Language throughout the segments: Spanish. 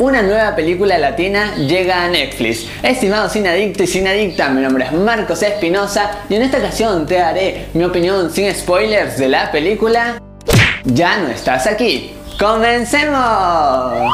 Una nueva película latina llega a Netflix. Estimado sin adicto y sin adicta, mi nombre es Marcos Espinosa y en esta ocasión te daré mi opinión sin spoilers de la película Ya no estás aquí. ¡Comencemos!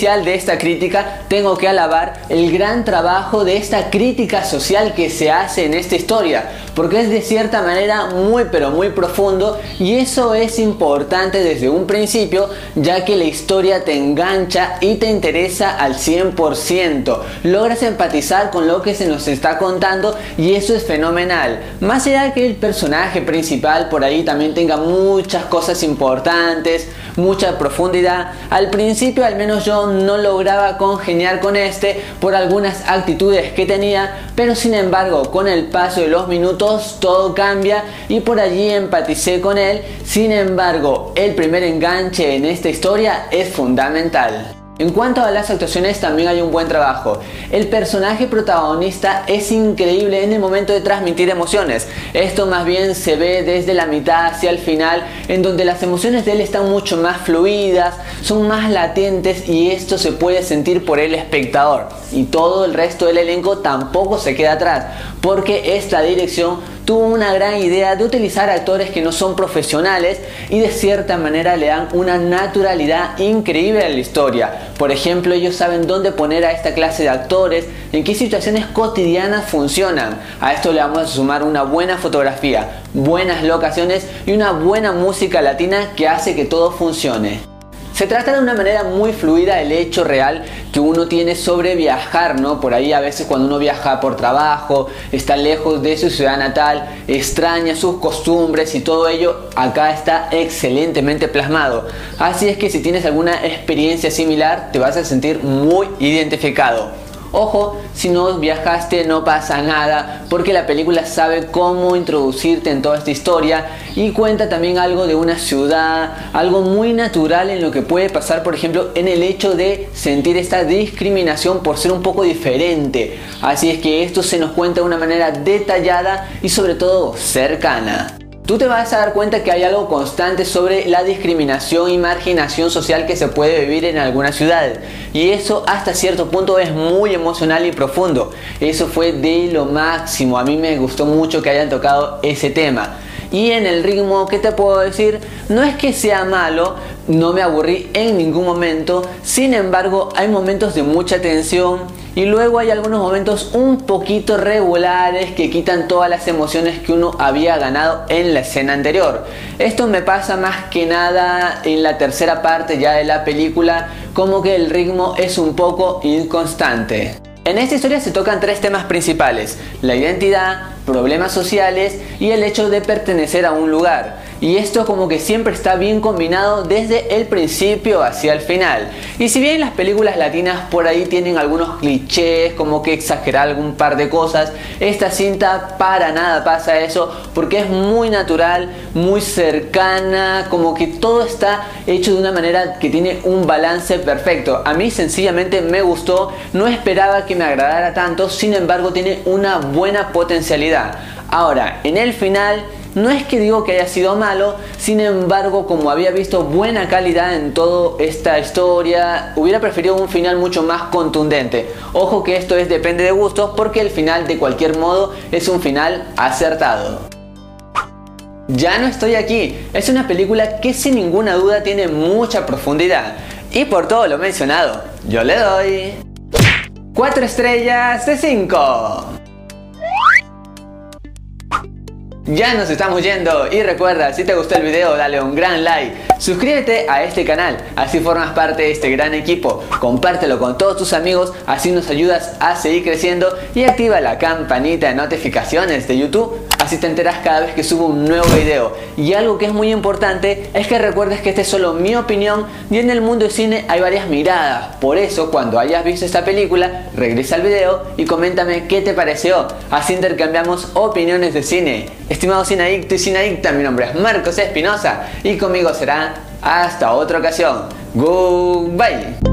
De esta crítica, tengo que alabar el gran trabajo de esta crítica social que se hace en esta historia, porque es de cierta manera muy pero muy profundo y eso es importante desde un principio, ya que la historia te engancha y te interesa al 100%. Logras empatizar con lo que se nos está contando y eso es fenomenal. Más allá de que el personaje principal por ahí también tenga muchas cosas importantes, mucha profundidad, al principio al menos yo no lograba congeniar con este por algunas actitudes que tenía, pero sin embargo con el paso de los minutos todo cambia y por allí empaticé con él, sin embargo el primer enganche en esta historia es fundamental. En cuanto a las actuaciones también hay un buen trabajo. El personaje protagonista es increíble en el momento de transmitir emociones. Esto más bien se ve desde la mitad hacia el final en donde las emociones de él están mucho más fluidas, son más latentes y esto se puede sentir por el espectador. Y todo el resto del elenco tampoco se queda atrás porque esta dirección tuvo una gran idea de utilizar actores que no son profesionales y de cierta manera le dan una naturalidad increíble a la historia. Por ejemplo, ellos saben dónde poner a esta clase de actores, en qué situaciones cotidianas funcionan. A esto le vamos a sumar una buena fotografía, buenas locaciones y una buena música latina que hace que todo funcione. Se trata de una manera muy fluida el hecho real que uno tiene sobre viajar, ¿no? Por ahí a veces cuando uno viaja por trabajo, está lejos de su ciudad natal, extraña sus costumbres y todo ello, acá está excelentemente plasmado. Así es que si tienes alguna experiencia similar, te vas a sentir muy identificado. Ojo, si no viajaste no pasa nada porque la película sabe cómo introducirte en toda esta historia y cuenta también algo de una ciudad, algo muy natural en lo que puede pasar por ejemplo en el hecho de sentir esta discriminación por ser un poco diferente. Así es que esto se nos cuenta de una manera detallada y sobre todo cercana tú te vas a dar cuenta que hay algo constante sobre la discriminación y marginación social que se puede vivir en algunas ciudades. Y eso hasta cierto punto es muy emocional y profundo. Eso fue de lo máximo. A mí me gustó mucho que hayan tocado ese tema. Y en el ritmo, ¿qué te puedo decir? No es que sea malo, no me aburrí en ningún momento. Sin embargo, hay momentos de mucha tensión y luego hay algunos momentos un poquito regulares que quitan todas las emociones que uno había ganado en la escena anterior. Esto me pasa más que nada en la tercera parte ya de la película, como que el ritmo es un poco inconstante. En esta historia se tocan tres temas principales, la identidad, problemas sociales y el hecho de pertenecer a un lugar y esto como que siempre está bien combinado desde el principio hacia el final. Y si bien las películas latinas por ahí tienen algunos clichés, como que exagerar algún par de cosas, esta cinta para nada pasa eso porque es muy natural, muy cercana, como que todo está hecho de una manera que tiene un balance perfecto. A mí sencillamente me gustó, no esperaba que me agradara tanto, sin embargo tiene una buena potencialidad. Ahora, en el final no es que digo que haya sido malo, sin embargo, como había visto buena calidad en toda esta historia, hubiera preferido un final mucho más contundente. Ojo que esto es depende de gustos porque el final de cualquier modo es un final acertado. Ya no estoy aquí, es una película que sin ninguna duda tiene mucha profundidad. Y por todo lo mencionado, yo le doy 4 estrellas de 5. Ya nos estamos yendo y recuerda, si te gustó el video, dale un gran like, suscríbete a este canal, así formas parte de este gran equipo, compártelo con todos tus amigos, así nos ayudas a seguir creciendo y activa la campanita de notificaciones de YouTube, así te enteras cada vez que subo un nuevo video. Y algo que es muy importante es que recuerdes que esta es solo mi opinión y en el mundo del cine hay varias miradas, por eso cuando hayas visto esta película, regresa al video y coméntame qué te pareció, así intercambiamos opiniones de cine. Estimado Sinadicto y Sinadicta, mi nombre es Marcos Espinosa y conmigo será hasta otra ocasión. Goodbye.